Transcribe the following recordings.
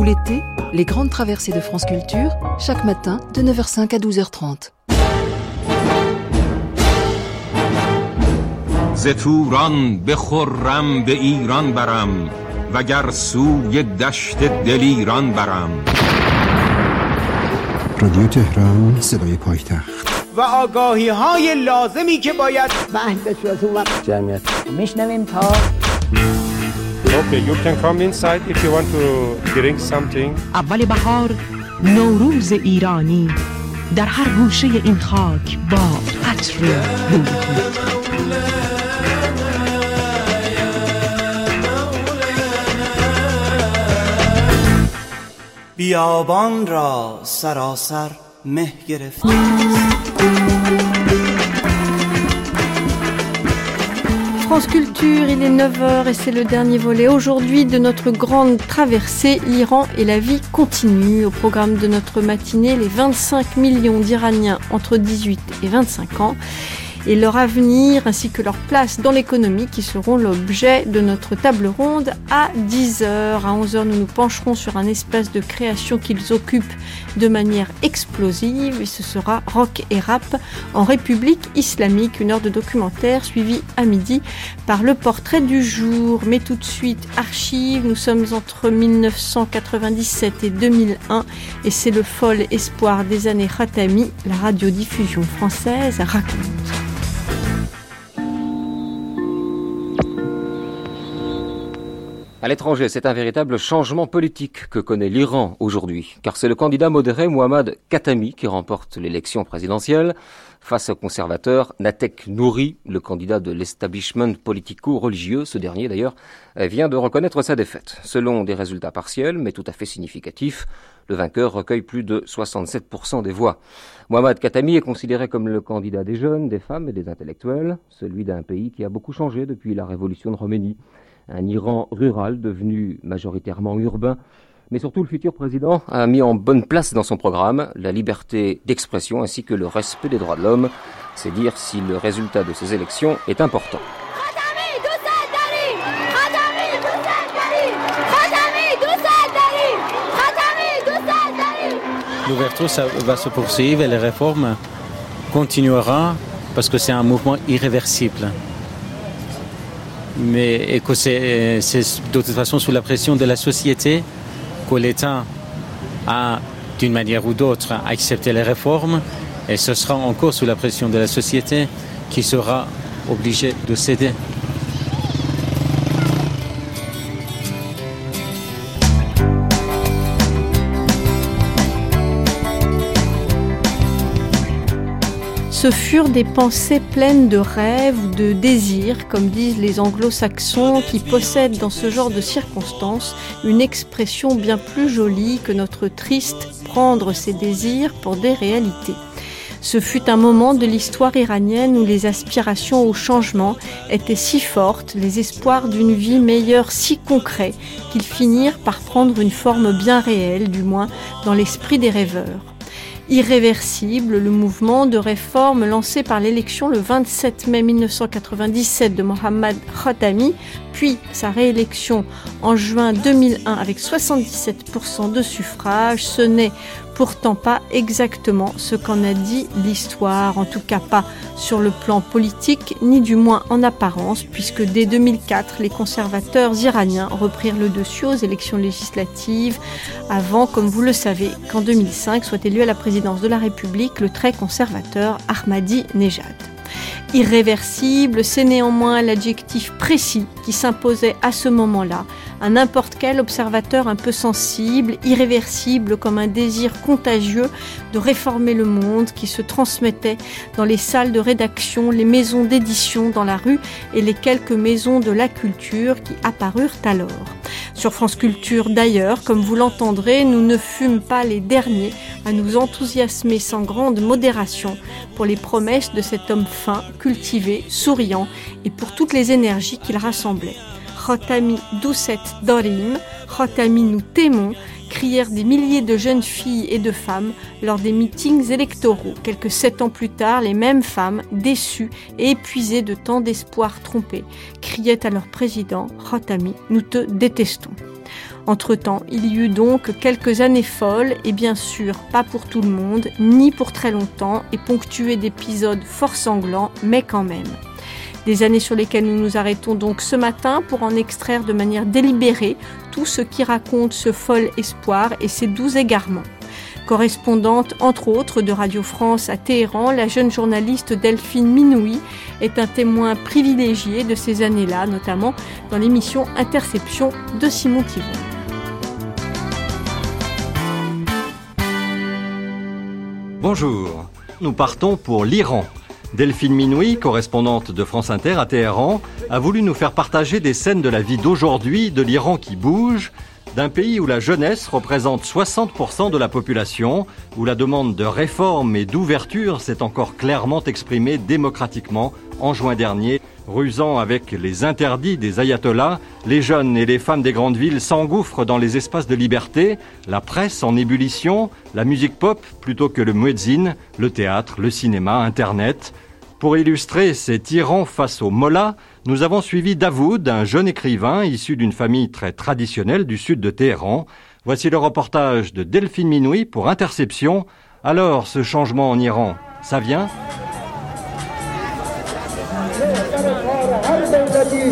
Tout l'été, les grandes traversées de France Culture, chaque matin de 9h05 à 12h30. ز توران به خرم به ایران برم وگر سوی دشت دلیران برم رادیو تهران صدای پایتخت و آگاهی های لازمی که باید جمعیت میشنویم تا Okay, you can come inside if you want to drink something. اول بهار نوروز ایرانی در هر گوشه این خاک با عطر بوی. بیابان را سراسر مه گرفت France Culture, il est 9h et c'est le dernier volet aujourd'hui de notre grande traversée. L'Iran et la vie continue. Au programme de notre matinée, les 25 millions d'Iraniens entre 18 et 25 ans et leur avenir ainsi que leur place dans l'économie qui seront l'objet de notre table ronde à 10h. À 11h, nous nous pencherons sur un espace de création qu'ils occupent de manière explosive et ce sera rock et rap en République islamique. Une heure de documentaire suivie à midi par le portrait du jour. Mais tout de suite, archives, nous sommes entre 1997 et 2001 et c'est le fol espoir des années Khatami, la radiodiffusion française raconte. À l'étranger, c'est un véritable changement politique que connaît l'Iran aujourd'hui, car c'est le candidat modéré Mohammad Khatami qui remporte l'élection présidentielle face au conservateur Natek Nouri, le candidat de l'establishment politico-religieux. Ce dernier, d'ailleurs, vient de reconnaître sa défaite. Selon des résultats partiels, mais tout à fait significatifs, le vainqueur recueille plus de 67% des voix. Mohammad Khatami est considéré comme le candidat des jeunes, des femmes et des intellectuels, celui d'un pays qui a beaucoup changé depuis la révolution de Roménie un Iran rural devenu majoritairement urbain. Mais surtout, le futur président a mis en bonne place dans son programme la liberté d'expression ainsi que le respect des droits de l'homme. C'est dire si le résultat de ces élections est important. L'ouverture va se poursuivre et les réformes continueront parce que c'est un mouvement irréversible mais et que c'est de toute façon sous la pression de la société que l'État a d'une manière ou d'autre accepté les réformes et ce sera encore sous la pression de la société qui sera obligé de céder. Ce furent des pensées pleines de rêves de désirs, comme disent les anglo-saxons, qui possèdent dans ce genre de circonstances une expression bien plus jolie que notre triste prendre ses désirs pour des réalités. Ce fut un moment de l'histoire iranienne où les aspirations au changement étaient si fortes, les espoirs d'une vie meilleure si concrets, qu'ils finirent par prendre une forme bien réelle, du moins dans l'esprit des rêveurs irréversible, le mouvement de réforme lancé par l'élection le 27 mai 1997 de Mohammad Khatami, puis sa réélection en juin 2001 avec 77% de suffrages, ce n'est pourtant pas exactement ce qu'en a dit l'histoire, en tout cas pas sur le plan politique, ni du moins en apparence, puisque dès 2004, les conservateurs iraniens reprirent le dessus aux élections législatives, avant, comme vous le savez, qu'en 2005 soit élu à la présidence de la République le très conservateur Ahmadi Nejad. Irréversible, c'est néanmoins l'adjectif précis qui s'imposait à ce moment-là à n'importe quel observateur un peu sensible, irréversible comme un désir contagieux de réformer le monde qui se transmettait dans les salles de rédaction, les maisons d'édition dans la rue et les quelques maisons de la culture qui apparurent alors. Sur France Culture d'ailleurs, comme vous l'entendrez, nous ne fûmes pas les derniers à nous enthousiasmer sans grande modération pour les promesses de cet homme fin, cultivé, souriant et pour toutes les énergies qu'il rassemblait. Khotami Doucet Dorim, Khotami nous t'aimons, crièrent des milliers de jeunes filles et de femmes lors des meetings électoraux. Quelques sept ans plus tard, les mêmes femmes, déçues et épuisées de tant d'espoirs trompés, criaient à leur président Khotami, nous te détestons. Entre-temps, il y eut donc quelques années folles, et bien sûr pas pour tout le monde, ni pour très longtemps, et ponctuées d'épisodes fort sanglants, mais quand même. Des années sur lesquelles nous nous arrêtons donc ce matin pour en extraire de manière délibérée tout ce qui raconte ce fol espoir et ses doux égarements. Correspondante entre autres de Radio France à Téhéran, la jeune journaliste Delphine Minoui est un témoin privilégié de ces années-là, notamment dans l'émission Interception de Simon Thivon. Bonjour, nous partons pour l'Iran. Delphine Minoui, correspondante de France Inter à Téhéran, a voulu nous faire partager des scènes de la vie d'aujourd'hui, de l'Iran qui bouge, d'un pays où la jeunesse représente 60% de la population, où la demande de réforme et d'ouverture s'est encore clairement exprimée démocratiquement en juin dernier. Rusant avec les interdits des ayatollahs, les jeunes et les femmes des grandes villes s'engouffrent dans les espaces de liberté, la presse en ébullition, la musique pop plutôt que le muezzin, le théâtre, le cinéma, Internet. Pour illustrer ces tyrans face aux mollahs, nous avons suivi Davoud, un jeune écrivain issu d'une famille très traditionnelle du sud de Téhéran. Voici le reportage de Delphine Minoui pour Interception. Alors, ce changement en Iran, ça vient?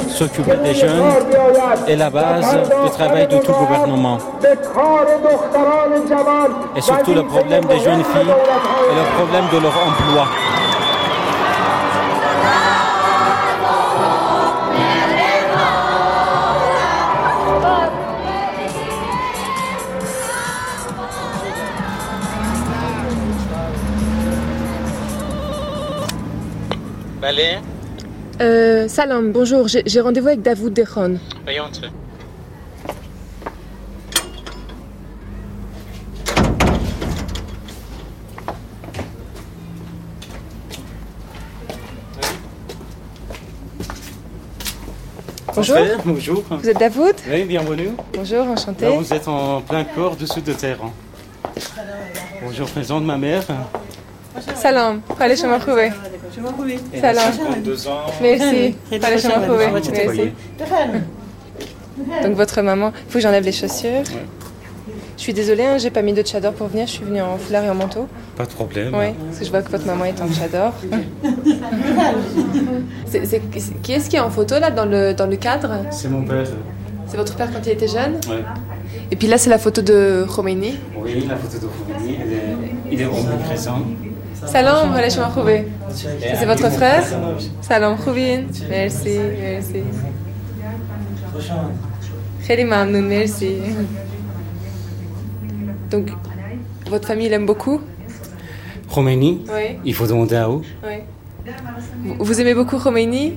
S'occuper des jeunes est la base du travail de tout gouvernement. Et surtout le problème des jeunes filles et le problème de leur emploi. Euh, salam, bonjour, j'ai rendez-vous avec Davoud veuillez entrer. Bonjour. Bonjour. Vous êtes Davoud Oui, bienvenue. Bonjour, enchanté. Là, vous êtes en plein corps du sud de Téhéran. Bonjour, présente ma mère. Salam, allez chez moi trouver. A Salam. 52 ans. Merci. Merci. Donc votre maman, il faut que j'enlève les chaussures. Je suis désolée, hein, j'ai pas mis de tchador pour venir, je suis venue en foulard et en manteau. Pas de problème. Oui, parce que je vois que votre maman est en. C'est- c'est- qui est-ce qui est en photo là dans le, dans le cadre? C'est mon père. C'est votre père quand il était jeune? Ouais. Et puis là c'est la photo de Khomeini. Oui, la photo de Khomeini, elle est- il est omniprésent. Salam wa rahmatullahi C'est votre frère Salam Khoubin. Merci, merci. Khali Mamnoun, merci. Donc, votre famille l'aime beaucoup Khomeini oui. Il faut demander à eux. Oui. Vous, aimez beaucoup Khomeini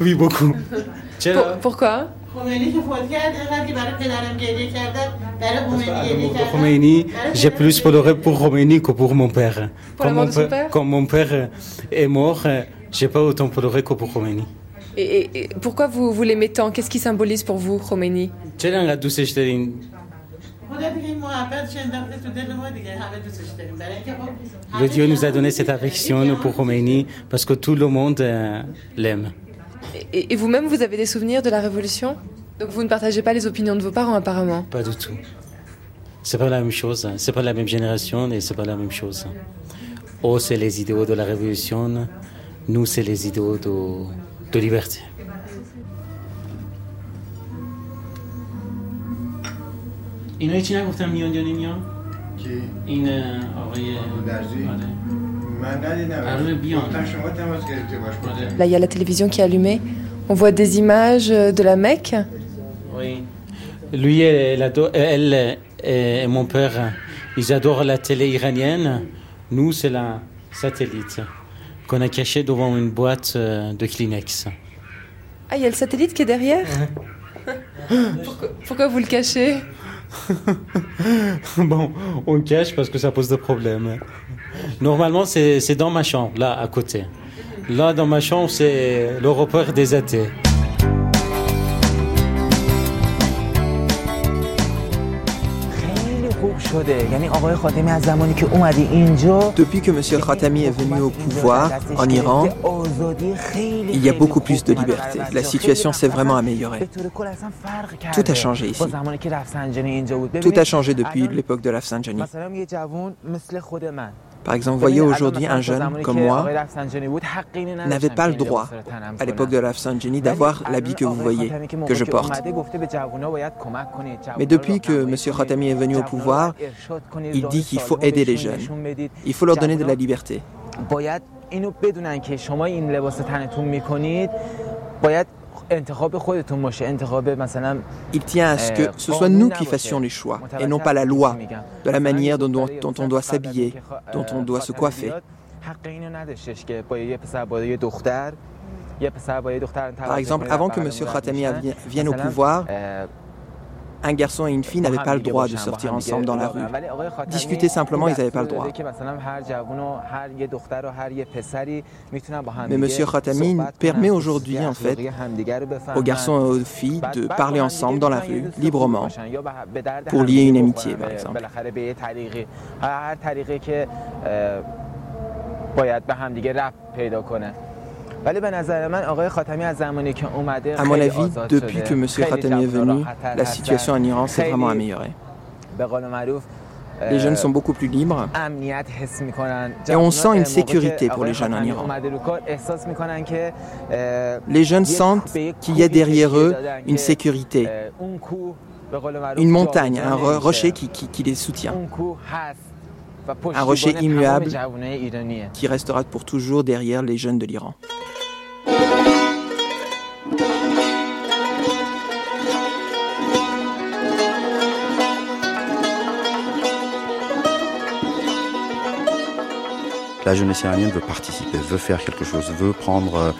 Oui, beaucoup. Pourquoi Khomeini, j'ai plus pleuré pour Khomeini que pour mon père. Pour quand, mon père est mort, j'ai pas autant pleuré que pour Khomeini. Et, pourquoi vous, vous l'aimez tant? Qu'est-ce qui symbolise pour vous Khomeini le Dieu nous a donné cette affection pour Khomeini parce que tout le monde euh, l'aime. Et vous-même, vous avez des souvenirs de la révolution? Donc vous ne partagez pas les opinions de vos parents apparemment Pas du tout. C'est pas la même chose. C'est pas la même génération et c'est pas la même chose. Oh, c'est les idéaux de la révolution. Nous, c'est les idéaux de, de liberté. اینا چی نگفتم میان یا نمیان؟ کی؟ این آقای درزی؟ آره. من ندیدم قراره بیان. گفتن شما تماس گرفته باش گفتن Là, il y a la télévision qui est allumée. On voit des images euh, de la Mecque. Oui. Lui, elle adore- elle et mon père, ils adorent la télé iranienne. Nous, c'est la satellite qu'on a caché devant une boîte euh, de Kleenex. Ah, il y a le satellite qui est derrière pourquoi, pourquoi vous le cachez bon, on le cache parce que ça pose des problèmes. Normalement, c'est c'est dans ma chambre, là, à côté. Là, dans ma chambre, c'est le repère des athées. خیلی Depuis que M. Khatami est venu au pouvoir en Iran, il y a beaucoup plus de liberté. La situation s'est vraiment améliorée. Tout a changé ici. Tout a changé depuis l'époque de l'Afsanjani. Par exemple, voyez aujourd'hui un jeune comme moi n'avait pas le droit, à l'époque de l'Afsanjani, d'avoir l'habit que vous voyez, que je porte. Mais depuis que M. Khatami est venu au pouvoir, il dit qu'il faut aider les jeunes. Il faut leur donner de la liberté. Il tient à ce que ce soit nous qui fassions les choix et non pas la loi de la manière dont, on doit s'habiller, dont on doit se coiffer. Par exemple, avant que M. Khatami vienne au pouvoir, un garçon et une fille n'avaient pas le droit de sortir ensemble dans la rue. Discuter simplement, ils n'avaient pas le droit. Mais M. Khatami permet aujourd'hui, en fait, aux garçons et aux filles de parler ensemble dans la rue, librement, pour lier une amitié, par exemple. À mon avis, depuis que M. Khatami est venu, la situation en Iran s'est vraiment améliorée. Les jeunes sont beaucoup plus libres et on sent une sécurité pour les jeunes en Iran. Les jeunes sentent qu'il y a derrière eux une sécurité, une montagne, un rocher qui, qui, qui les soutient. Un rocher immuable qui restera pour toujours derrière les jeunes de l'Iran. La jeunesse iranienne veut participer, veut faire quelque chose, veut prendre.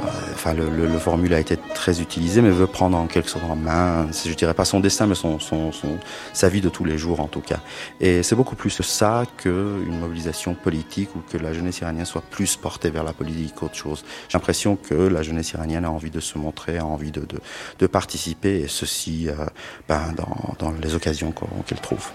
Euh, enfin, le, le, le, formule a été très utilisé, mais veut prendre en quelque sorte en main, je dirais pas son destin, mais son, son, son, sa vie de tous les jours en tout cas. Et c'est beaucoup plus ça qu'une mobilisation politique ou que la jeunesse iranienne soit plus portée vers la politique qu'autre chose. J'ai l'impression que la jeunesse iranienne a envie de se montrer, a envie de, de, de participer, et ceci euh, ben, dans, dans les occasions qu'elle trouve.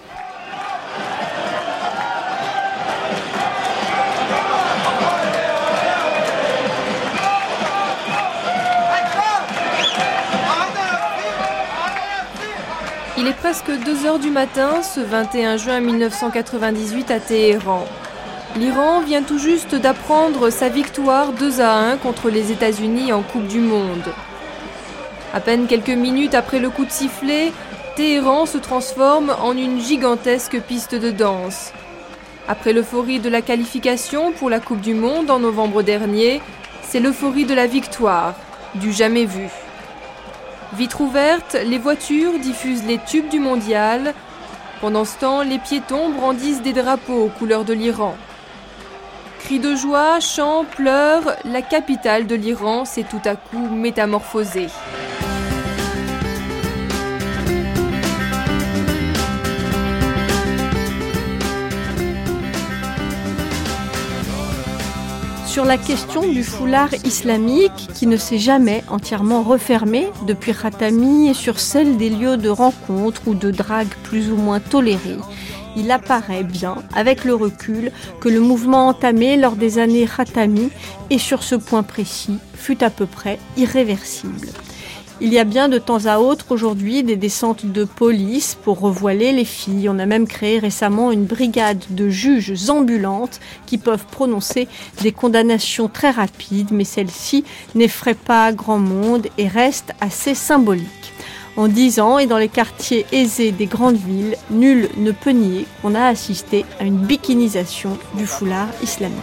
Est presque 2 heures du matin, ce 21 juin 1998 à Téhéran. L'Iran vient tout juste d'apprendre sa victoire 2 à 1 contre les États-Unis en Coupe du Monde. À peine quelques minutes après le coup de sifflet, Téhéran se transforme en une gigantesque piste de danse. Après l'euphorie de la qualification pour la Coupe du Monde en novembre dernier, c'est l'euphorie de la victoire, du jamais vu. Vitre ouverte, les voitures diffusent les tubes du mondial. Pendant ce temps, les piétons brandissent des drapeaux aux couleurs de l'Iran. Cris de joie, chants, pleurs, la capitale de l'Iran s'est tout à coup métamorphosée. Sur la question du foulard islamique qui ne s'est jamais entièrement refermé depuis Khatami et sur celle des lieux de rencontre ou de drague plus ou moins tolérés. Il apparaît bien, avec le recul, que le mouvement entamé lors des années Khatami, et sur ce point précis, fut à peu près irréversible. Il y a bien de temps à autre aujourd'hui des descentes de police pour revoiler les filles. On a même créé récemment une brigade de juges ambulantes qui peuvent prononcer des condamnations très rapides, mais celle-ci n'effraie pas grand monde et reste assez symbolique. En dix ans et dans les quartiers aisés des grandes villes, nul ne peut nier qu'on a assisté à une bikinisation du foulard islamique.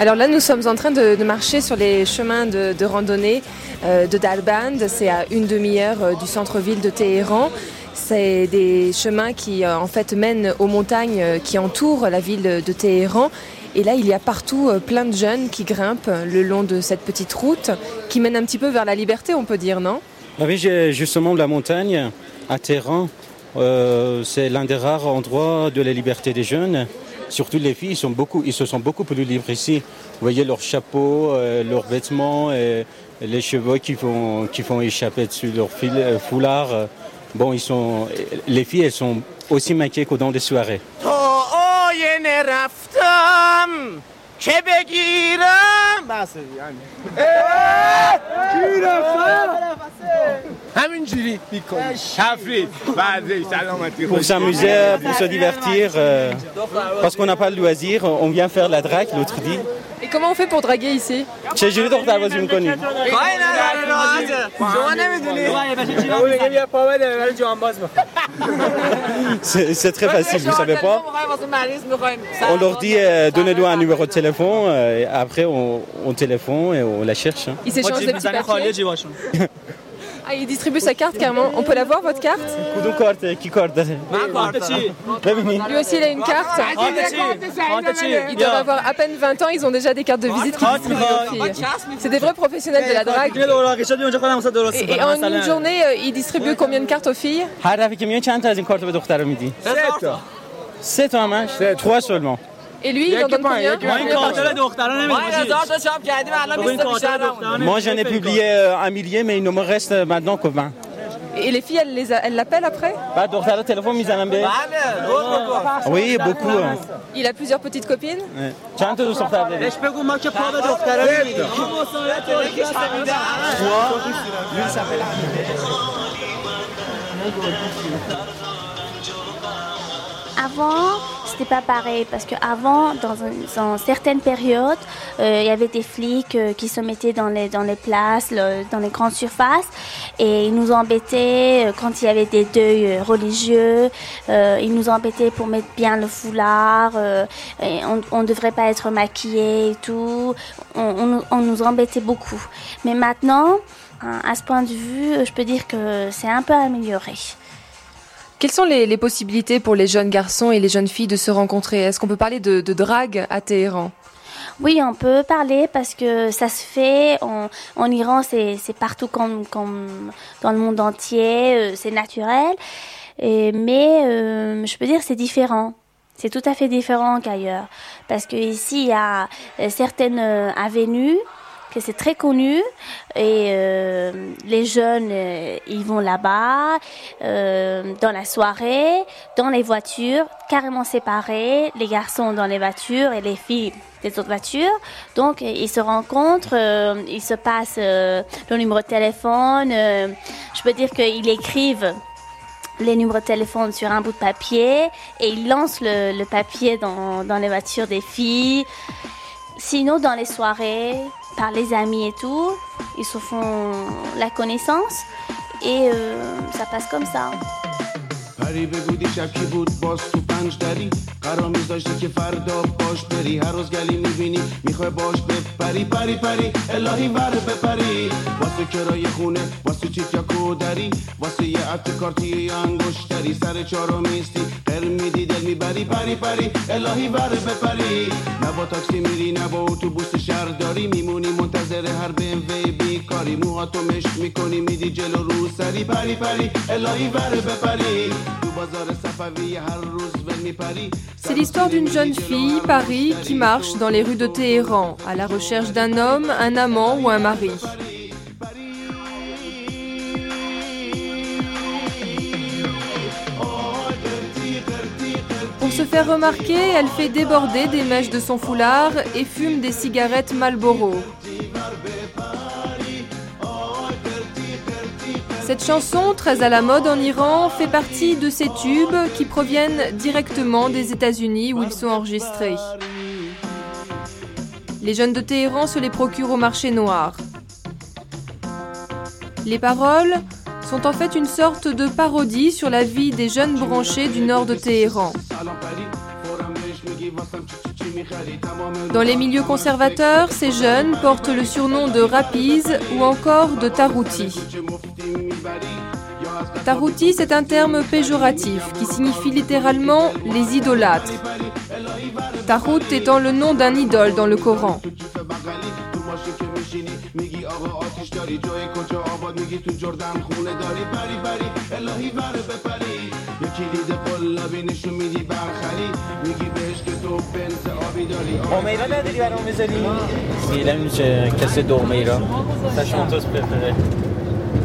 Alors là, nous sommes en train de, marcher sur les chemins de, randonnée euh, de Dalband. C'est à une demi-heure euh, du centre-ville de Téhéran. C'est des chemins qui euh, en fait mènent aux montagnes qui entourent la ville de Téhéran. Et là, il y a partout plein de jeunes qui grimpent le long de cette petite route qui mène un petit peu vers la liberté, on peut dire, non? Ah Oui, justement la montagne à Téhéran. C'est l'un des rares endroits de la liberté des jeunes. Surtout les filles, ils, sont beaucoup, ils se sont beaucoup plus libres ici. Vous voyez leurs chapeaux, euh, leurs vêtements, les cheveux qui font, qui font échapper dessus leur fil, euh, foulard. euh. Bon, ils sont, les filles, elles sont aussi maquillées que dans les soirées. تا آینه رفتم که بگیرم بس یعنی همینجوری میکنی تفرید بعدش سلامتی Pour s'amuser, pour se divertir, euh, parce qu'on n'a pas le loisir, on vient faire la drague l'autre dit. Et comment on fait pour draguer ici چه جوری دختر بازی میکنی؟ کاری نداره راحته شما نمیدونی میگه بیا پا بده برای جانباز میخوام C'est c'est très facile, vous savez pas واسه مریض میخوایم On leur dit euh, donnez-nous un numéro de téléphone, euh, et après on, au téléphone et on la cherche. Il Ils s'échangent des petits papiers. Ah, il distribue sa carte carrément. On peut la voir, votre carte? Lui aussi, il a une carte. Il doit avoir à peine 20 ans, ils ont déjà des cartes de visite qui distribuent aux filles. C'est des vrais professionnels de la drague. Et, en une journée, euh, il distribue combien de cartes aux filles? 7 7 seulement. Et lui, il en donne combien Moi, j'en ai publié euh, un millier, mais il ne me reste euh, maintenant que 20. Et les filles, elles l'appellent après? Oui, beaucoup. Hein. Il a plusieurs petites copines? Avant, c'était pas pareil parce qu'avant, dans, dans certaines périodes, euh, il y avait des flics euh, qui se mettaient dans les, dans les places, dans les grandes surfaces et ils nous embêtaient euh, quand il y avait des deuils religieux. ils nous embêtaient pour mettre bien le foulard. on ne devrait pas être maquillé et tout. On, nous- embêtait beaucoup. Mais maintenant, hein, à ce point de vue, je peux dire que c'est un peu amélioré. Quelles sont les, les possibilités pour les jeunes garçons et les jeunes filles de se rencontrer? Est-ce qu'on peut parler de, de drague à Téhéran? Oui, on peut parler parce que ça se fait en, en Iran, c'est partout comme, comme dans le monde entier, euh, c'est naturel. Et, mais euh, je peux dire c'est différent. C'est tout à fait différent qu'ailleurs. Parce que ici, il y a euh, certaines euh, avenues c'est très connu et euh, les jeunes euh, ils vont là-bas euh, dans la soirée dans les voitures carrément séparées les garçons dans les voitures et les filles des autres voitures. Donc ils se rencontrent ils se passent le numéro de téléphone je peux dire qu'ils écrivent les numéros de téléphone sur un bout de papier et ils lancent le, le papier dans, dans les voitures des filles. Sinon, dans les soirées, par les amis et tout, ils se font la connaissance et euh, ça passe comme ça. پری بگو دیشب کی بود باز تو پنج دری قرار میذاشتی که فردا باش بری هر روز گلی می‌بینی می‌خوای باش بپری پری پری الهی ور بپری واسه کرای خونه واسه چیت یا کودری واسه یه عطر کارتی یا انگشتری سر چارو میستی قر میدی دل میبری پری پری الهی ور بپری نه با تاکسی میری نه با اتوبوس شهرداری میمونی منتظر هر بموی بیکاری موهاتو مشت میکنی میدی جلو رو سری پری پری الهی ور بپری تو بازار صفوی هر روز ول میپری C'est l'histoire d'une jeune fille, Paris, qui marche dans les rues de Téhéran, à la recherche d'un homme, un amant ou un mari. Se faire remarquer, elle fait déborder des mèches de son foulard et fume des cigarettes Marlboro. Cette chanson, très à la mode en Iran, fait partie de ces tubes qui proviennent directement des États-Unis où ils sont enregistrés. Les jeunes de Téhéran se les procurent au marché noir. Les paroles sont en fait une sorte de parodie sur la vie des jeunes branchés du nord de Téhéran. Dans les milieux conservateurs, ces jeunes portent le surnom de rapis ou encore de tarouti. Tarouti, c'est un terme péjoratif qui signifie littéralement les idolâtres. Tarout étant le nom d'un idole dans le Coran. آقا آتیش داری جای کجا آباد میگی؟ تو جردن خونه داری. بری بری الهی بر بپری. یه کلید قلابی نشون میدی برخری. میگی بهش که تو بنت آبی داری. اومیرا نداری برام می‌ذاری سیله میشه کسی دو اومیرا تشمان توس بپره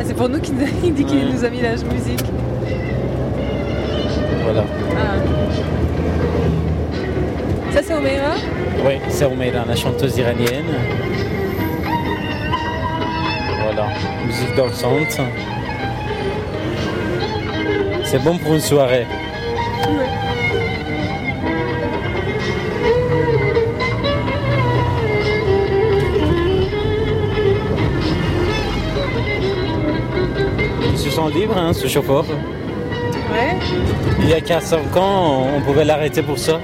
C'est pour nous qu'il dit qu'il nous a mis la musique. Voilà. Ah. Ça c'est Omeira Oui, c'est Omeira, la chanteuse iranienne. Voilà, musique dansante. C'est bon pour une soirée. Ils se sent libres, hein, ce chauffeur. Ouais. Il y a 4-5 ans, on pouvait l'arrêter pour ça.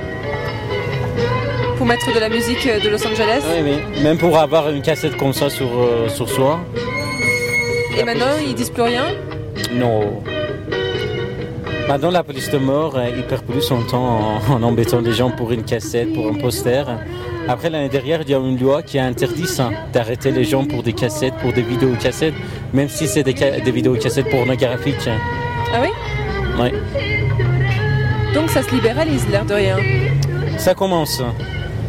Pour mettre de la musique de Los Angeles. Oui, oui. Même pour avoir une cassette comme ça sur, euh, sur soi. Et maintenant ils disent plus rien Non. Maintenant, la police de mort, euh, il perd plus son temps en, en embêtant les gens pour une cassette, pour un poster. Après, l'année dernière, il y a une loi qui a interdit ça, d'arrêter les gens pour des cassettes, pour des vidéocassettes, même si c'est des, des vidéocassettes pornographiques. Ah oui Ouais. Donc ça se libéralise l'air de rien. Ça commence.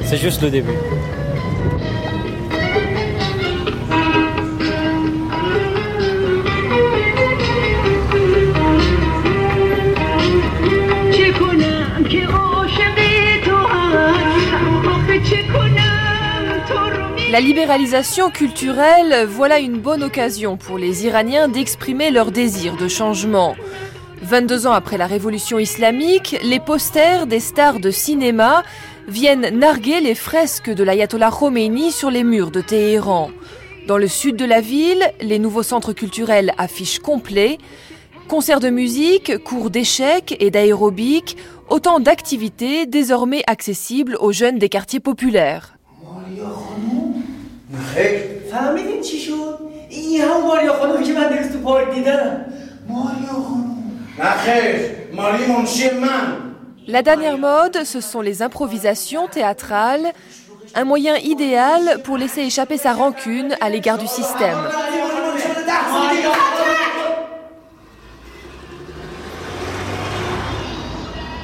C'est juste le début. La libéralisation culturelle, voilà une bonne occasion pour les Iraniens d'exprimer leur désir de changement. 22 ans après la révolution islamique, les posters des stars de cinéma viennent narguer les fresques de l'ayatollah Khomeini sur les murs de Téhéran. Dans le sud de la ville, les nouveaux centres culturels affichent complets. Concerts de musique, cours d'échecs et d'aérobic, autant d'activités désormais accessibles aux jeunes des quartiers populaires. خیر فهمیدین چی شد؟ این هم ماریا خانم که من دیروز تو پارک دیدم ماریا خانم نه خیر ماریا منشی من La dernière mode, ce sont les improvisations théâtrales, un moyen idéal pour laisser échapper sa rancune à l'égard du système.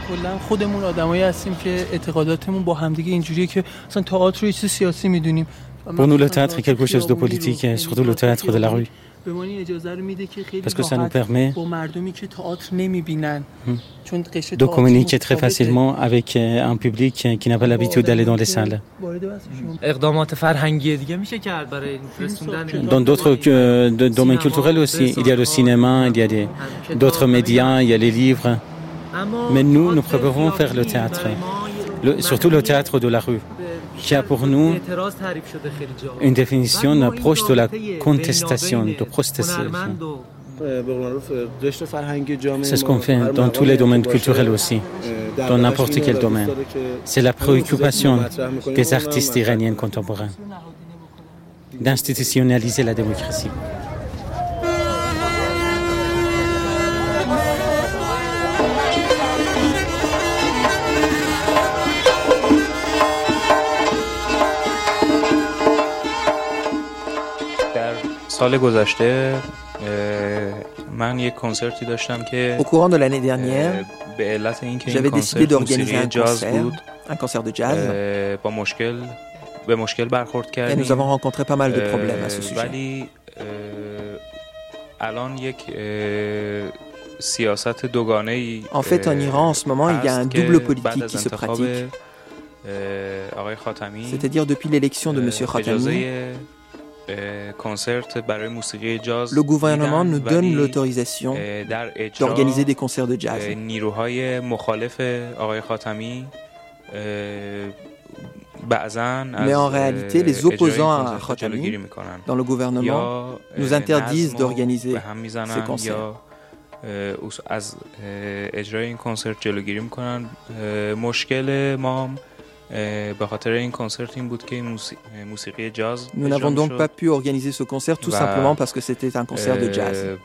کلا خودمون آدمایی هستیم که اعتقاداتمون با همدیگه اینجوریه که مثلا تئاتر رو یه چیز سیاسی میدونیم Pour nous, le théâtre est quelque chose de politique, surtout le théâtre de la rue. Parce que ça nous permet de communiquer très facilement avec euh, un public qui n'a pas l'habitude d'aller dans les salles. Dans d'autres euh, domaines culturels aussi, il y a le cinéma, il y a d'autres médias, il y a les livres. Mais nous, nous préférons faire le théâtre, surtout le théâtre de la rue qui a pour nous une définition, une approche de la contestation, de protestation. C'est ce qu'on fait dans tous les domaines culturels aussi, dans n'importe quel domaine. C'est la préoccupation des artistes iraniens contemporains d'institutionnaliser la démocratie. سال گذشته اه، من یک کنسرتی داشتم که Au courant de l'année dernière, اه، به علت اینکه این j'avais décidé کنسرت d'organiser موسیقی un جاز concert, بود un concert de jazz. اه، با مشکل به مشکل برخورد Et کردیم nous avons rencontré pas mal de اه، problèmes à ce sujet. ولی اه، الان یک اه، سیاست دوگانه ای En fait, en Iran, en ce moment, il y a un double politique qui se pratique. آقای خاتمی C'est-à-dire depuis l'élection de M. Khatami, اجازه le gouvernement میدن، nous donne ولی، l'autorisation اه، در اجرا، d'organiser des concerts de jazz. اه، نیروهای مخالف آقای خاتمی اه، بعضاً Mais از، en réalité, اه، les اجرای opposants این à کنسرت جلوگیری Khatami می‌کنن. dans le gouvernement یا، nous اه، interdisent نظم رو d'organiser به هم می‌زنن، ces concerts. یا اه، اص- از اه، اجرای این کنسرت جلوگیری میکنن مشکل ما هم، اه، Nous n'avons donc pas pu organiser ce concert tout simplement parce que c'était un concert de jazz.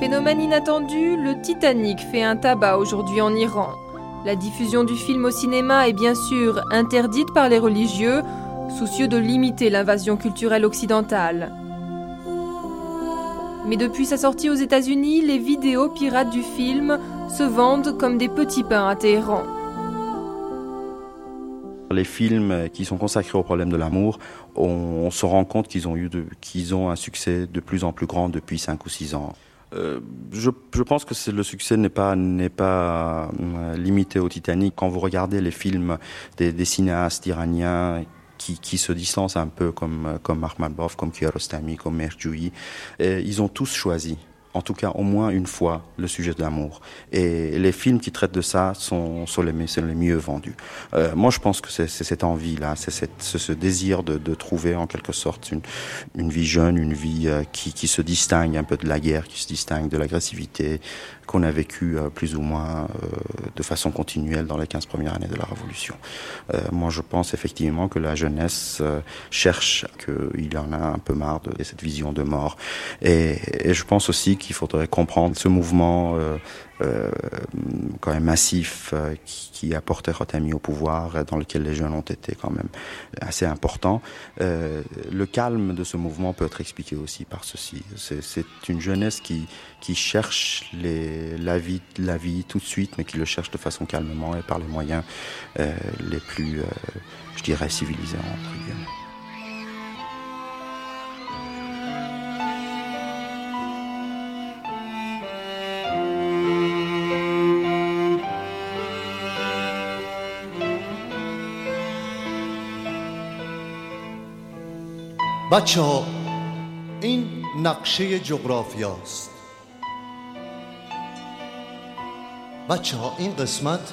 Phénomène inattendu, le Titanic fait un tabac aujourd'hui en Iran. La diffusion du film au cinéma est bien sûr interdite par les religieux, soucieux de limiter l'invasion culturelle occidentale. Mais depuis sa sortie aux États-Unis, les vidéos pirates du film se vendent comme des petits pains à Téhéran. Les films qui sont consacrés au problème de l'amour, on, se rend compte qu'ils ont eu qu'ils ont un succès de plus en plus grand depuis 5 ou 6 ans. Euh, je, je, pense que le succès n'est pas pas euh, limité au Titanic. Quand vous regardez les films des, des cinéastes iraniens qui, qui, se distancent un peu comme comme Mark Malbov, comme Kiarostami, comme Merjoui, ils ont tous choisi en tout cas au moins une fois, le sujet de l'amour. Et les films qui traitent de ça sont, sont, les, les mieux vendus. Euh, moi, je pense que c'est cette envie-là, c'est ce désir de, de, trouver en quelque sorte une, une vie jeune, une vie euh, qui, qui, se distingue un peu de la guerre, qui se distingue de l'agressivité qu'on a vécu euh, plus ou moins euh, de façon continuelle dans les 15 premières années de la Révolution. Euh, moi, je pense effectivement que la jeunesse cherche, qu'il en a un peu marre de cette vision de mort. Et, et je pense aussi qu'il faudrait comprendre ce mouvement euh, euh, quand même massif euh, qui, qui a porté Rotami au pouvoir, dans lequel les jeunes ont été quand même assez importants. Euh, le calme de ce mouvement peut être expliqué aussi par ceci. C'est une jeunesse qui, qui cherche les, la, vie, la vie tout de suite, mais qui le cherche de façon calmement et par les moyens euh, les plus, euh, je dirais, civilisés entre guillemets. بچه ها این نقشه جغرافیا است بچه ها این قسمت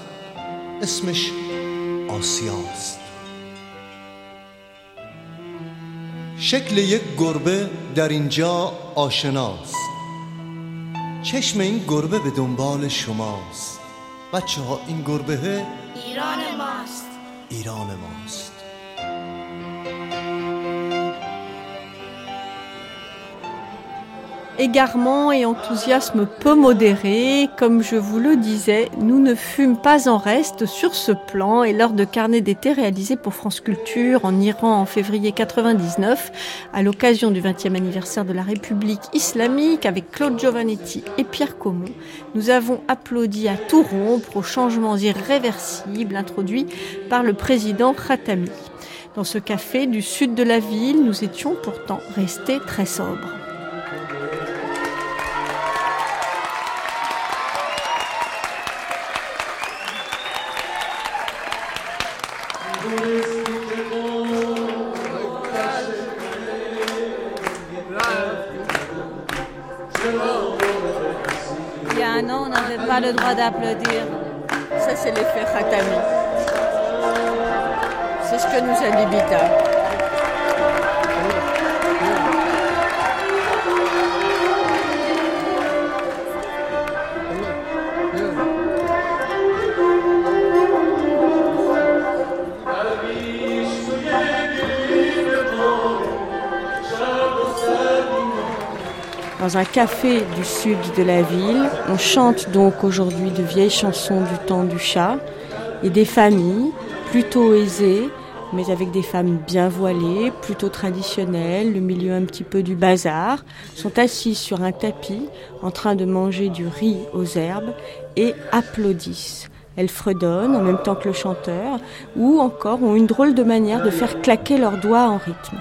اسمش آسیاست. شکل یک گربه در اینجا آشناست. چشم این گربه به دنبال شماست. بچه ها این گربه ایران ماست. ایران ماست. Égarement et enthousiasme peu modéré, comme je vous le disais, nous ne fûmes pas en reste sur ce plan et lors de carnet d'été réalisé pour France Culture en Iran en février 99, à l'occasion du 20e anniversaire de la République islamique avec Claude Giovannetti et Pierre Comon, nous avons applaudi à tout rompre aux changements irréversibles introduits par le président Khatami. Dans ce café du sud de la ville, nous étions pourtant restés très sobres. Le droit d'applaudir. Ça, c'est l'effet Khatami. C'est ce que nous a dit. Dans un café du sud de la ville. On chante donc aujourd'hui de vieilles chansons du temps du chat et des familles plutôt aisées, mais avec des femmes bien voilées, plutôt traditionnelles, le milieu un petit peu du bazar, sont assises sur un tapis en train de manger du riz aux herbes et applaudissent. Elles fredonnent en même temps que le chanteur ou encore ont une drôle de manière de faire claquer leurs doigts en rythme.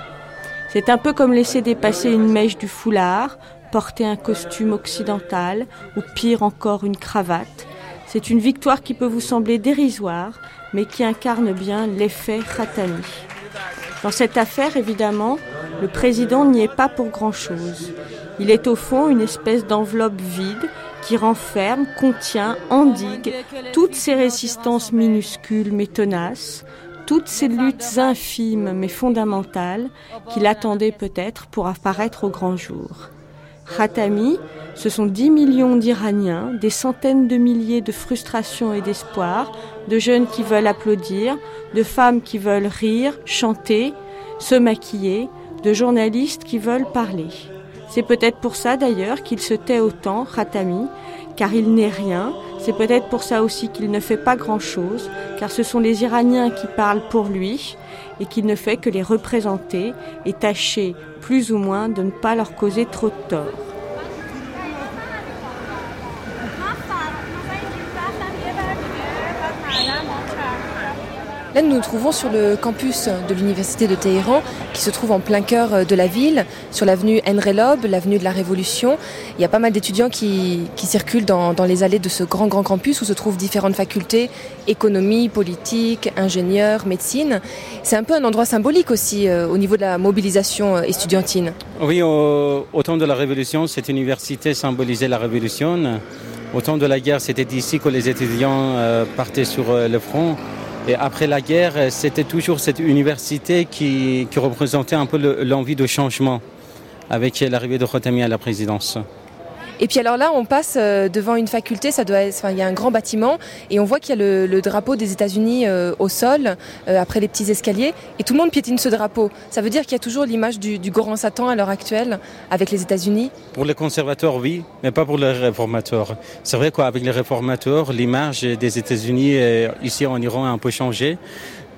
C'est un peu comme laisser dépasser une mèche du foulard, porter un costume occidental ou pire encore une cravate. C'est une victoire qui peut vous sembler dérisoire, mais qui incarne bien l'effet Khatami. Dans cette affaire, évidemment, le président n'y est pas pour grand-chose. Il est au fond une espèce d'enveloppe vide qui renferme, contient, endigue toutes ces résistances minuscules mais tenaces, toutes ces luttes infimes mais fondamentales qu'il attendait peut-être pour apparaître au grand jour. Khatami, ce sont 10 millions d'Iraniens, des centaines de milliers de frustrations et d'espoirs, de jeunes qui veulent applaudir, de femmes qui veulent rire, chanter, se maquiller, de journalistes qui veulent parler. C'est peut-être pour ça d'ailleurs qu'il se tait autant, Khatami, car il n'est rien. C'est peut-être pour ça aussi qu'il ne fait pas grand-chose, car ce sont les Iraniens qui parlent pour lui et qu'il ne fait que les représenter et tâcher plus ou moins de ne pas leur causer trop de tort. Là, nous nous trouvons sur le campus de l'Université de Téhéran, qui se trouve en plein cœur de la ville, sur l'avenue Enrelob, l'avenue de la Révolution. Il y a pas mal d'étudiants qui, circulent dans, les allées de ce grand, grand campus où se trouvent différentes facultés, économie, politique, ingénieur, médecine. C'est un peu un endroit symbolique aussi euh, au niveau de la mobilisation estudiantine. Oui, au, temps de la Révolution, cette université symbolisait la Révolution. Au temps de la guerre, c'était d'ici que les étudiants euh, partaient sur euh, le front. Et après la guerre, c'était toujours cette université qui, qui représentait un peu l'envie de changement avec l'arrivée de Khotami à la présidence. Et puis alors là, on passe euh, devant une faculté, ça doit être, enfin, il y a un grand bâtiment, et on voit qu'il y a le, drapeau des États-Unis euh, au sol, euh, après les petits escaliers, et tout le monde piétine ce drapeau. Ça veut dire qu'il y a toujours l'image du, grand Satan à l'heure actuelle avec les États-Unis Pour les conservateurs, oui, mais pas pour les réformateurs. C'est vrai qu'avec les réformateurs, l'image des États-Unis ici en Iran a un peu changé.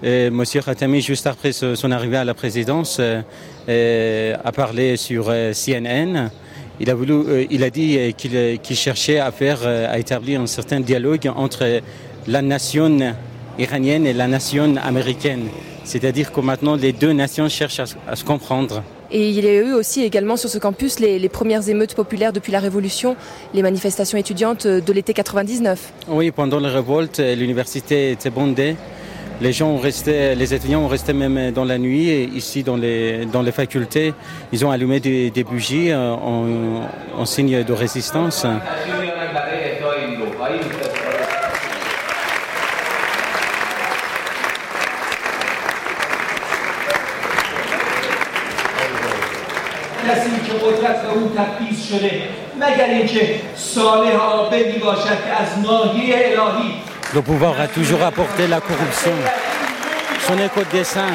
Monsieur Khatami, juste après son arrivée à la présidence, a parlé sur CNN. Il a, voulu, euh, il a dit qu'il qu cherchait à faire, euh, à établir un certain dialogue entre la nation iranienne et la nation américaine. C'est-à-dire que maintenant les deux nations cherchent à, à, se comprendre. Et il y a eu aussi également sur ce campus les, les premières émeutes populaires depuis la Révolution, les manifestations étudiantes de l'été 99. Oui, pendant la révolte, l'université était bondée. Les gens ont resté, les étudiants ont resté même dans la nuit. Et ici, dans les, dans les facultés, ils ont allumé des, des bougies en, en, signe de résistance. کسی که قدرت به او تبعیض شده مگر اینکه صالح عابدی باشد که از ناحیه الهی Le pouvoir a toujours apporté la corruption. Qu'au dessein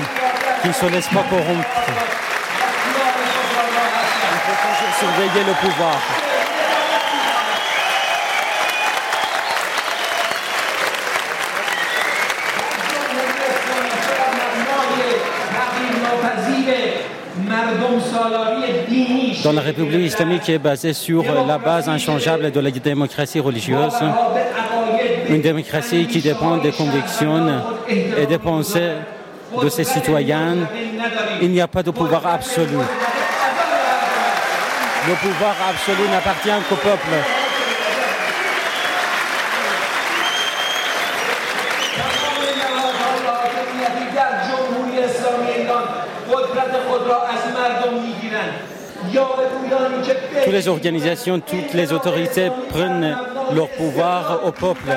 qui ne se laisse pas corrompre. Il faut toujours surveiller le pouvoir. Dans la République islamique qui est basée sur la base inchangeable de la démocratie religieuse, une démocratie qui dépend des convictions et des pensées de ses citoyens, il n'y a pas de pouvoir absolu. Le pouvoir absolu n'appartient qu'au peuple. Toutes les organisations, toutes les autorités prennent leur pouvoir au peuple. Il n'y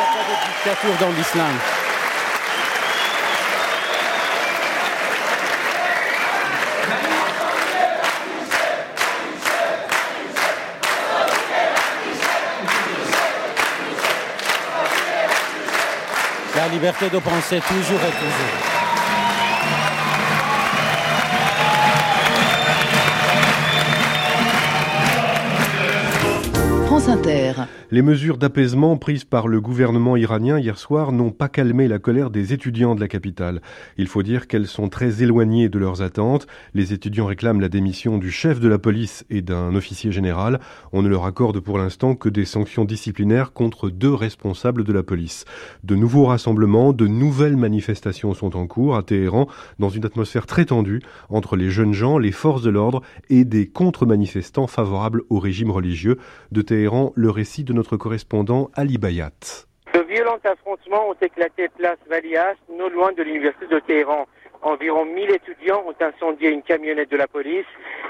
a pas de dictature dans l'islam. La liberté de penser toujours et toujours. Inter. Les mesures d'apaisement prises par le gouvernement iranien hier soir n'ont pas calmé la colère des étudiants de la capitale. Il faut dire qu'elles sont très éloignées de leurs attentes. Les étudiants réclament la démission du chef de la police et d'un officier général. On ne leur accorde pour l'instant que des sanctions disciplinaires contre deux responsables de la police. De nouveaux rassemblements, de nouvelles manifestations sont en cours à Téhéran dans une atmosphère très tendue entre les jeunes gens, les forces de l'ordre et des contre-manifestants favorables au régime religieux. De Téhéran, le récit de notre correspondant Ali Bayat. De violents affrontements ont éclaté place Valias, non loin de l'université de Téhéran. Environ 1000 étudiants ont incendié une camionnette de la police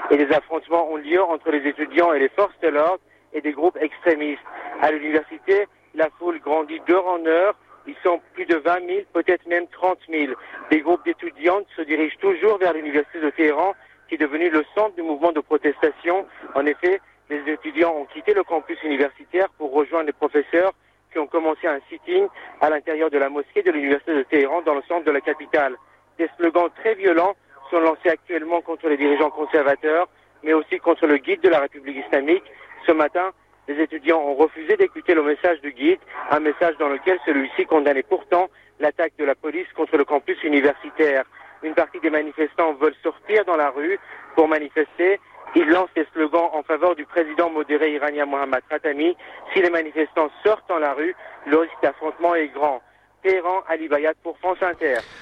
et des affrontements ont lieu entre les étudiants et les forces de l'ordre et des groupes extrémistes. À l'université, la foule grandit d'heure en heure. Ils sont plus de 20 000, peut-être même 30 000. Des groupes d'étudiantes se dirigent toujours vers l'université de Téhéran, qui est devenue le centre du mouvement de protestation. En effet, les étudiants ont quitté le campus universitaire pour rejoindre les professeurs qui ont commencé un sitting à l'intérieur de la mosquée de l'université de Téhéran dans le centre de la capitale. Des slogans très violents sont lancées actuellement contre les dirigeants conservateurs, mais aussi contre le guide de la République islamique. Ce matin, les étudiants ont refusé d'écouter le message du guide, un message dans lequel celui-ci condamnait pourtant l'attaque de la police contre le campus universitaire. Une partie des manifestants veulent sortir dans la rue pour manifester. Ils lancent des slogans en faveur du président modéré iranien Mohammad Khatami. Si les manifestants sortent dans la rue, le risque d'affrontement est grand.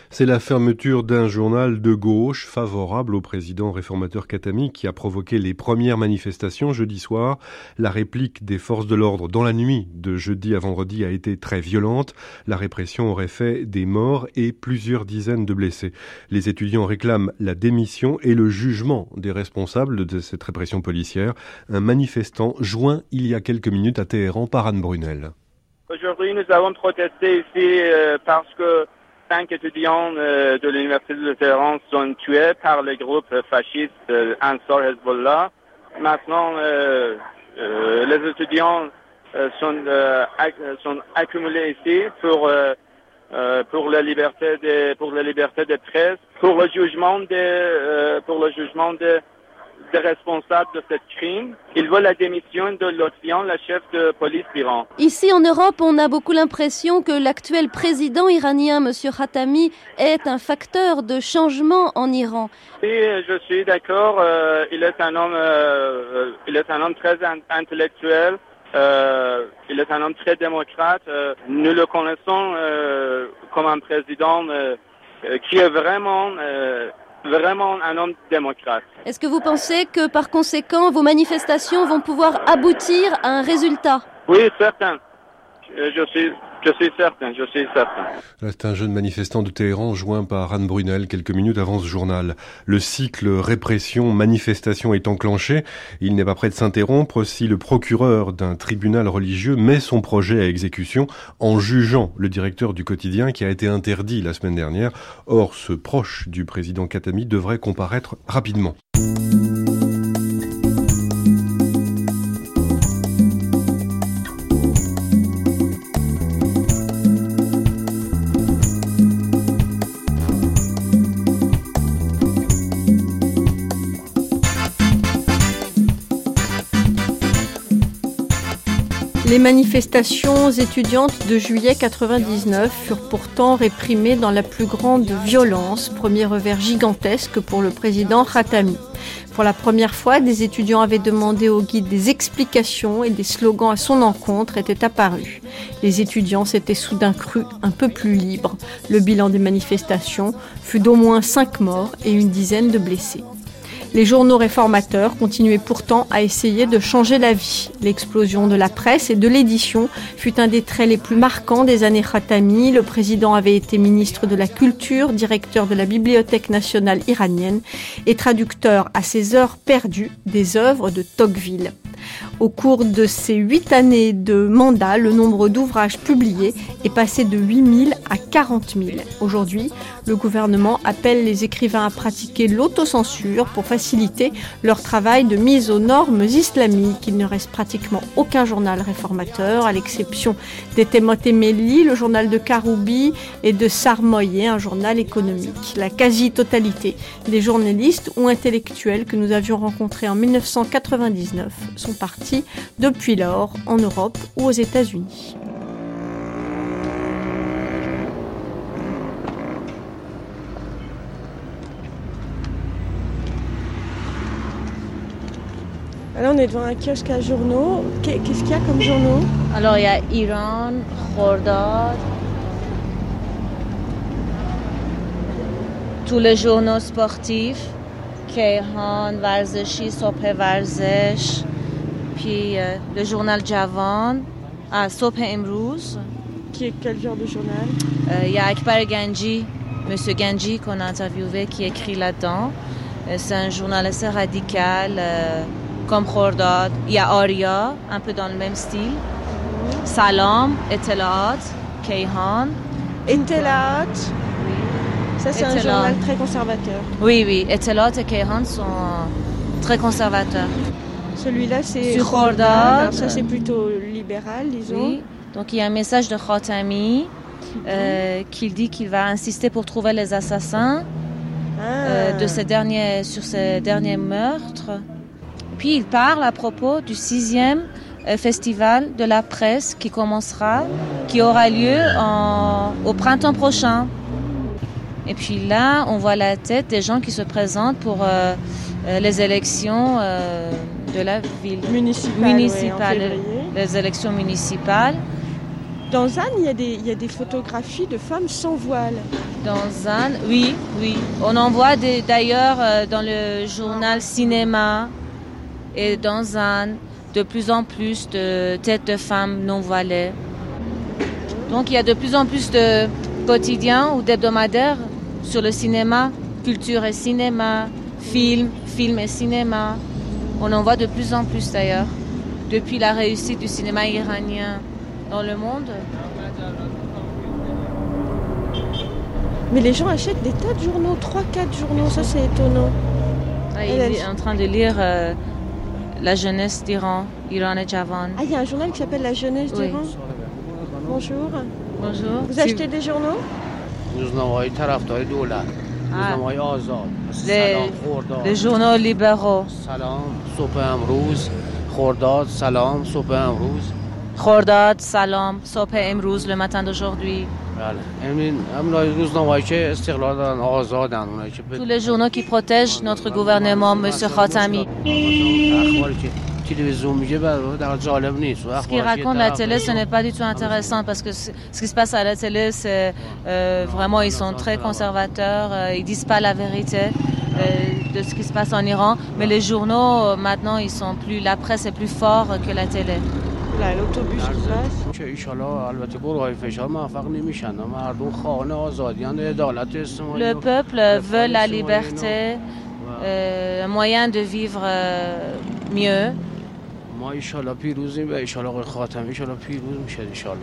C'est la fermeture d'un journal de gauche favorable au président réformateur Khatami qui a provoqué les premières manifestations jeudi soir. La réplique des forces de l'ordre dans la nuit de jeudi à vendredi a été très violente. La répression aurait fait des morts et plusieurs dizaines de blessés. Les étudiants réclament la démission et le jugement des responsables de cette répression policière. Un manifestant joint il y a quelques minutes à Téhéran par Anne Brunel. Aujourd'hui, nous avons protesté ici euh, parce que cinq étudiants euh, de l'Université de Téhéran sont tués par le groupe fasciste euh, Ansar Hezbollah. Maintenant, euh, euh, les étudiants euh, sont, euh, ac- sont accumulés ici pour pour la liberté de pour la liberté de presse, pour le jugement de pour le jugement de des responsables de ce crime. Ils veulent la démission de Lotfian, la chef de police d'Iran. Ici en Europe, on a beaucoup l'impression que l'actuel président iranien, M. Khatami, est un facteur de changement en Iran. Oui, je suis d'accord. euh, il est un homme, euh, il est un homme très in- intellectuel. euh, il est un homme très démocrate. nous le connaissons comme un président qui est vraiment, vraiment un homme démocrate. Est-ce que vous pensez que par conséquent, vos manifestations vont pouvoir aboutir à un résultat? Oui, certain. Je, suis, je suis certain. Je suis certain. C'est un jeune manifestant de Téhéran joint par Anne Brunel quelques minutes avant ce journal. Le cycle répression-manifestation est enclenché. Il n'est pas prêt de s'interrompre si le procureur d'un tribunal religieux met son projet à exécution en jugeant le directeur du quotidien qui a été interdit la semaine dernière. Or, ce proche du président Khatami devrait comparaître rapidement. Les manifestations étudiantes de juillet 99 furent pourtant réprimées dans la plus grande violence, premier revers gigantesque pour le président Khatami. Pour la première fois, des étudiants avaient demandé au guide des explications et des slogans à son encontre étaient apparus. Les étudiants s'étaient soudain crus un peu plus libres. Le bilan des manifestations fut d'au moins cinq morts et une dizaine de blessés. Les journaux réformateurs continuaient pourtant à essayer de changer la vie. L'explosion de la presse et de l'édition fut un des traits les plus marquants des années Khatami. Le président avait été ministre de la Culture, directeur de la Bibliothèque nationale iranienne et traducteur à ses heures perdues des œuvres de Tocqueville. Au cours de ces huit années de mandat, le nombre d'ouvrages publiés est passé de 8 000 à 40 000. Aujourd'hui, le gouvernement appelle les écrivains à pratiquer l'autocensure pour faciliter leur travail de mise aux normes islamiques. Il ne reste pratiquement aucun journal réformateur, à l'exception des Temotemeli, le journal de Karoubi, et de Sarmoye, un journal économique. La quasi-totalité des journalistes ou intellectuels que nous avions rencontrés en 1999 sont partis depuis lors en Europe ou aux États-Unis. Là, on est devant un kiosque à journaux. Qu'est- Qu'est-ce qu'il y a comme journaux? Alors il y a Iran, Khordad, tous les journaux sportifs, Kayhan, Varzeshi, Sobh Varzesh, puis euh, le journal Javan, ah, Sobh Emrouz. Qui est quel genre de journal? Euh, Il y a Akbar Ganji, Monsieur Ganji qu'on a interviewé qui écrit là-dedans. Euh, C'est un journal assez radical, comme Khordad. Il y a Aria, un peu dans le même style. Salam, Etelaat, Kayhan. Etelaat Ça, c'est un journal très conservateur. Oui, oui, Etelaat et Kayhan sont très conservateurs. Celui-là, c'est Ça, c'est plutôt libéral, disons. Oui. Donc il y a un message de Khatami euh, qui dit qu'il va insister pour trouver les assassins. euh, de ces derniers, sur ces derniers meurtres. Puis il parle à propos du sixième euh, festival de la presse qui commencera, qui aura lieu en, au printemps prochain. Et puis là, on voit la tête des gens qui se présentent pour euh, euh, les élections euh, de la ville Municipale, les élections municipales. Dans Anne, il y, a des, il y a des photographies de femmes sans voile. Dans Anne, oui, oui. On en voit d'ailleurs euh, dans le journal Cinéma et dans Anne de plus en plus de têtes de femmes non voilées. Donc il y a de plus en plus de quotidiens ou d'hebdomadaires sur le cinéma, culture et cinéma, film, film et cinéma. On en voit de plus en plus d'ailleurs. Depuis la réussite du cinéma iranien dans le monde. Mais les gens achètent des tas de journaux, 3-4 journaux, ça c'est étonnant. Ah, il est en train de lire euh, La jeunesse d'Iran, Iran et Javan. Ah, il y a un journal qui s'appelle La jeunesse d'Iran. Bonjour. Bonjour. Vous achetez des journaux? Ah, les, les journaux libéraux. Salam. صبح امروز خورداد سلام صبح امروز Khordad, Salam, Sope Emrouz, le matin d'aujourd'hui. بله همین همین روزنامه‌هایی که استقلال دارن آزادن اونایی که به Tous les journaux qui protègent notre gouvernement, M. Khatami. اخباری که تلویزیون میگه برای در جالب نیست و Ce qu'il اخباری که raconte la طرف- télé, ce n'est pas du tout intéressant parce que ce ce qui se passe à la télé, c'est euh, vraiment, ils sont très conservateurs, euh, ils disent pas la vérité euh, de ce qui se passe en Iran. Mais les journaux, euh, maintenant, ils sont plus, la presse est plus fort que la télé. Le peuple veut la liberté, euh, un moyen de vivre mieux.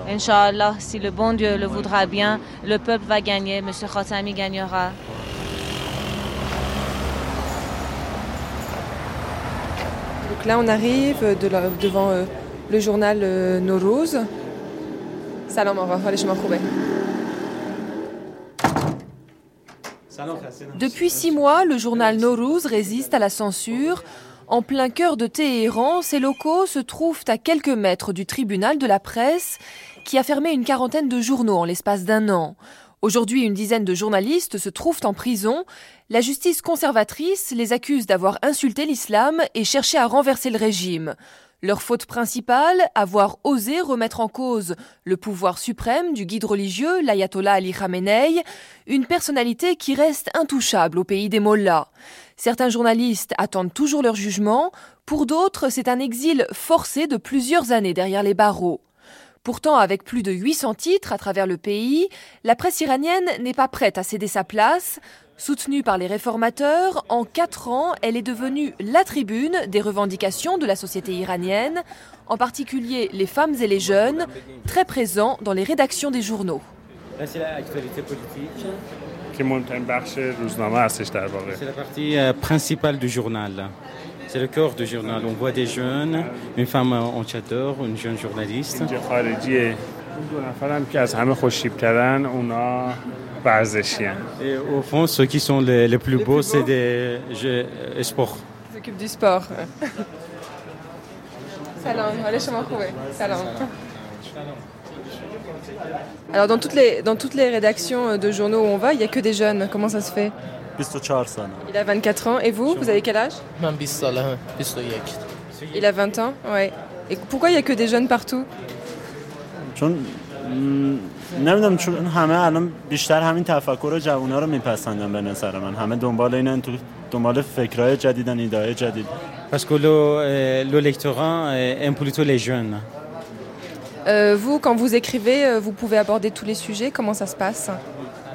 Inch'Allah, si le bon Dieu le voudra bien, le peuple va gagner, M. Khatami gagnera. Donc là, on arrive euh, devant euh, le journal euh, Norouz. Salam, on va aller chemin Depuis six mois, le journal Norouz résiste à la censure. En plein cœur de Téhéran, ses locaux se trouvent à quelques mètres du tribunal de la presse qui a fermé une quarantaine de journaux en l'espace d'un an. Aujourd'hui, une dizaine de journalistes se trouvent en prison. La justice conservatrice les accuse d'avoir insulté l'islam et cherché à renverser le régime. Leur faute principale, avoir osé remettre en cause le pouvoir suprême du guide religieux, l'ayatollah Ali Khamenei, une personnalité qui reste intouchable au pays des mollahs. Certains journalistes attendent toujours leur jugement, pour d'autres, c'est un exil forcé de plusieurs années derrière les barreaux. Pourtant, avec plus de 800 titres à travers le pays, la presse iranienne n'est pas prête à céder sa place. Soutenue par les réformateurs, en quatre ans, elle est devenue la tribune des revendications de la société iranienne, en particulier les femmes et les jeunes, très présents dans les rédactions des journaux. C'est la partie euh, principale du journal. C'est le corps du journal. On voit des jeunes, une femme en tchador, une jeune journaliste. Et au fond, ceux qui sont les, plus beaux, c'est des jeux, sports. Ils s'occupent du sport. Salam, allez chez moi, Salam. Alors dans toutes les dans toutes les rédactions de journaux où on va, il n'y a que des jeunes. Comment ça se fait? Il a 24 ans. Et vous, vous avez quel âge من 20 سالمه 21 Il a 20 ans, ouais. Et pourquoi il n'y a que des jeunes partout چون م، نمیدونم چون همه الان بیشتر همین تفکر جوونا رو میپسندن به نظر من همه دنبال اینن تو دنبال فکرهای جدیدن ایدههای جدید Parce que le, euh, le lectorat euh, aime plutôt les jeunes. Euh, Vous, quand vous écrivez, euh, vous pouvez aborder tous les sujets. Comment ça se passe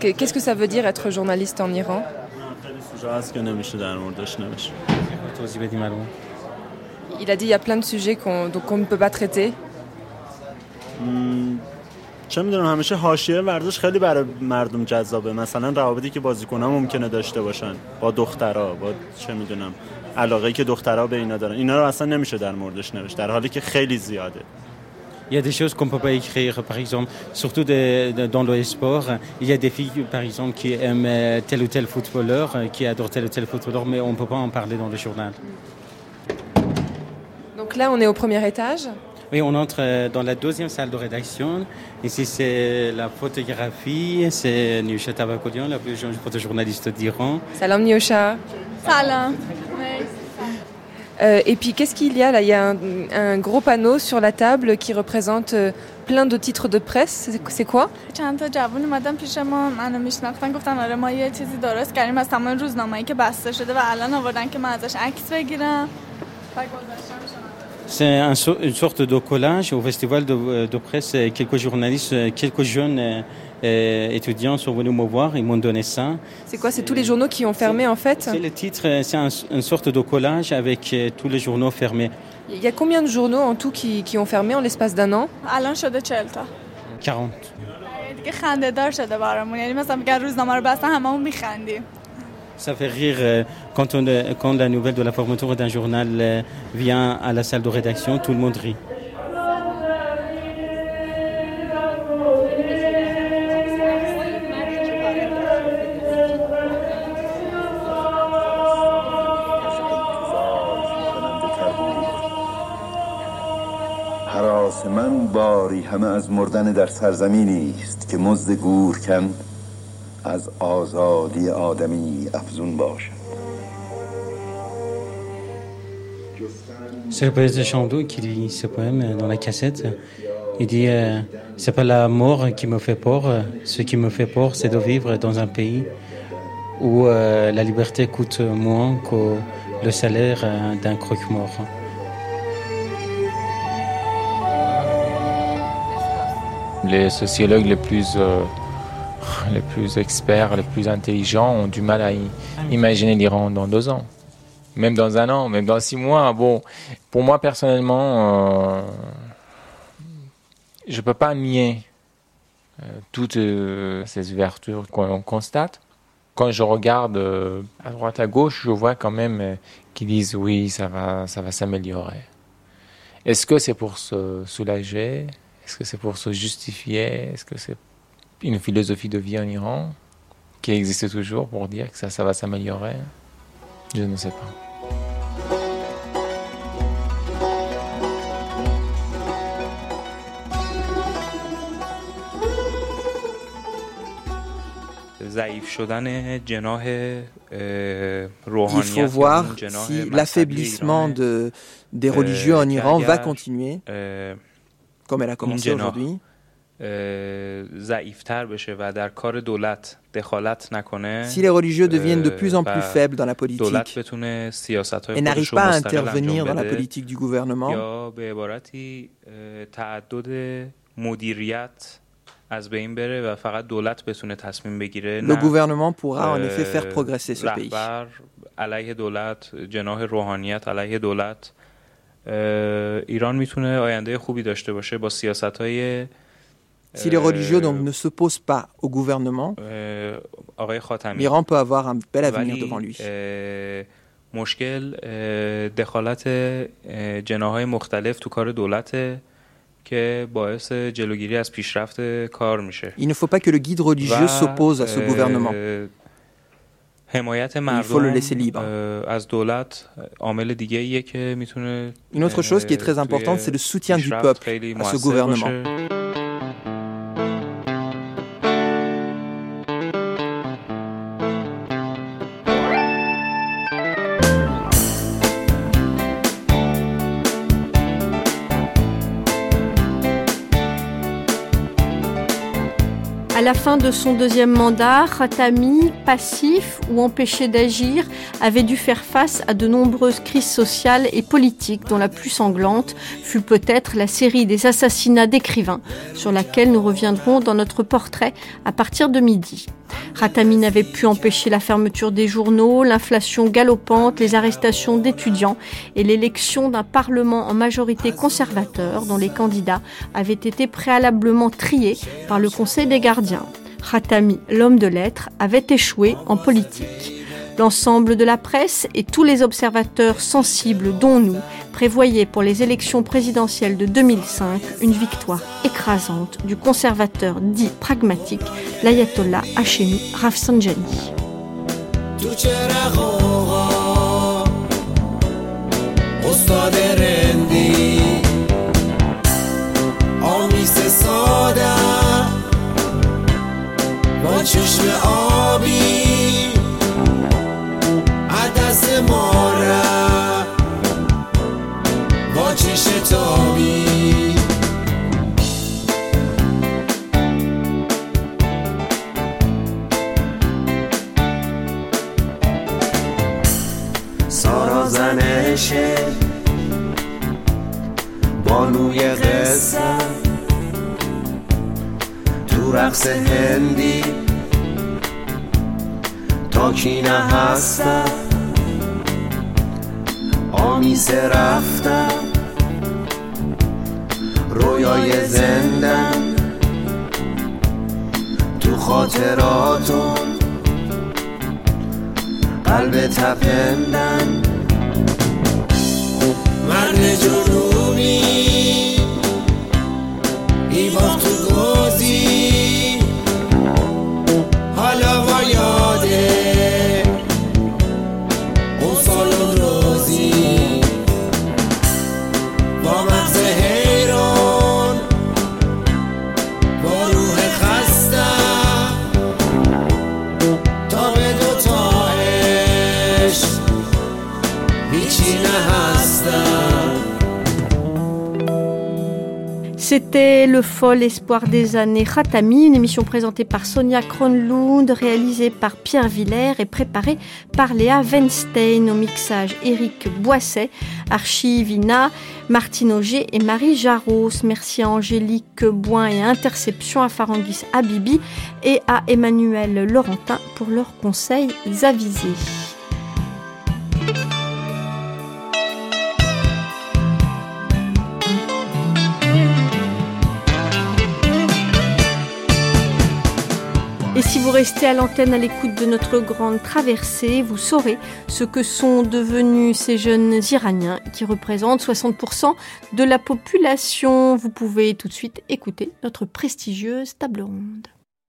Que- Qu'est-ce que ça veut dire être journaliste en Iran هست که نمیشه در موردش نوشت توضیح بدیم الان. Il a dit il y a plein de sujets qu'on donc qu'on ne peut pas traiter. م، چه می‌دونم همیشه حاشیه ورزش خیلی برای مردم جذابه مثلا روابطی که بازیکنان ممکنه داشته باشن با دخترها با چه می‌دونم علاقه که دخترها به اینا دارن اینا رو اصلا نمیشه در موردش نوشت در حالی که خیلی زیاده Il y a des choses qu'on ne peut pas écrire, par exemple, surtout dans le sport. Il y a des filles, par exemple, qui aiment tel ou tel footballeur, qui adorent tel ou tel footballeur, mais on ne peut pas en parler dans le journal. Donc là, on est au premier étage oui, on entre euh, dans la deuxième salle de rédaction. Ici, c'est la photographie. C'est Nyusha Tabakodian, la plus jeune photojournaliste d'Iran. Salam Nyusha. Salam. Euh, et puis, qu'est-ce qu'il y a là Il y a un, gros panneau sur la table qui représente euh, plein de titres de presse. C'est quoi چند تا جوون اومدن پیش ما منو میشناختن گفتن آره ما یه چیزی درست کردیم از تمام روزنامه‌ای که بسته شده و الان آوردن که من ازش عکس بگیرم و گذاشتم c'est une sorte de collage au festival de, de presse. Quelques journalistes, quelques jeunes euh, étudiants sont venus me voir, ils m'ont donné ça. C'est quoi C'est tous les journaux qui ont fermé en fait C'est le titre, c'est une sorte de collage avec euh, tous les journaux fermés. Il y a combien de journaux en tout qui, qui ont fermé en l'espace d'un an 40. Ça fait rire euh, quand, on, euh, quand la nouvelle de la fermeture d'un journal euh, vient à la salle de rédaction, tout le monde rit. همه از مردن در سرزمینی است که مزد گور کند از آزادی آدمی افزون باشد C'est le poète de Chandou qui lit ce poème dans la cassette. Il dit euh, C'est pas la mort qui me fait peur, ce qui me fait peur, c'est de vivre dans un pays où euh, la liberté coûte moins que le salaire euh, d'un croque-mort. Les sociologues les plus euh, les plus experts, les plus intelligents ont du mal à imaginer l'Iran dans deux ans. Même dans un an, même dans six mois. Bon, pour moi personnellement, euh, je ne peux pas nier euh, toutes ces ouvertures qu'on constate. Quand je regarde à droite à gauche, je vois quand même qu'ils disent oui, ça va, ça va s'améliorer. Est-ce que c'est pour se soulager? Est-ce que c'est pour se justifier? Est-ce que c'est une philosophie de vie en Iran qui existe toujours pour dire que ça, ça va s'améliorer? Je ne sais pas. Il faut voir si l'affaiblissement de, des religieux en Iran va continuer, comme elle a commencé aujourd'hui. Si les religieux deviennent de plus en plus faibles dans la politique et n'arrivent pas à intervenir dans la politique du gouvernement, le gouvernement pourra en effet faire progresser ce pays. Si les religieux donc, ne s'opposent pas au gouvernement, l'Iran peut avoir un bel avenir devant lui. Il ne faut pas que le guide religieux s'oppose à ce gouvernement. Il faut le laisser libre. Une autre chose qui est très importante, c'est le soutien du peuple à ce gouvernement. La fin de son deuxième mandat, Khatami, passif ou empêché d'agir, avait dû faire face à de nombreuses crises sociales et politiques, dont la plus sanglante fut peut-être la série des assassinats d'écrivains, sur laquelle nous reviendrons dans notre portrait à partir de midi. Khatami n'avait pu empêcher la fermeture des journaux, l'inflation galopante, les arrestations d'étudiants et l'élection d'un parlement en majorité conservateur dont les candidats avaient été préalablement triés par le Conseil des gardiens. Khatami, l'homme de lettres, avait échoué en politique. L'ensemble de la presse et tous les observateurs sensibles, dont nous, prévoyaient pour les élections présidentielles de 2005 une victoire écrasante du conservateur dit pragmatique, l'ayatollah Hashemi Rafsanjani. چشم آبی زنشه بانوی قصه. تو رقص هندی تا کی نه هستم. آمیسه رفتم رویای زندن تو خاطراتون قلب تپندن. مرد جنوبی ای C'était Le fol espoir des années Khatami, une émission présentée par Sonia Kronlund, réalisée par Pierre Villers et préparée par Léa Weinstein au mixage Éric Boisset, Archivina, Martine Auger et Marie Jarros. Merci à Angélique Boin et Interception, à Farangis Abibi et à Emmanuel Laurentin pour leurs conseils avisés. Restez à l'antenne à l'écoute de notre grande traversée, vous saurez ce que sont devenus ces jeunes Iraniens qui représentent 60% de la population. Vous pouvez tout de suite écouter notre prestigieuse table ronde.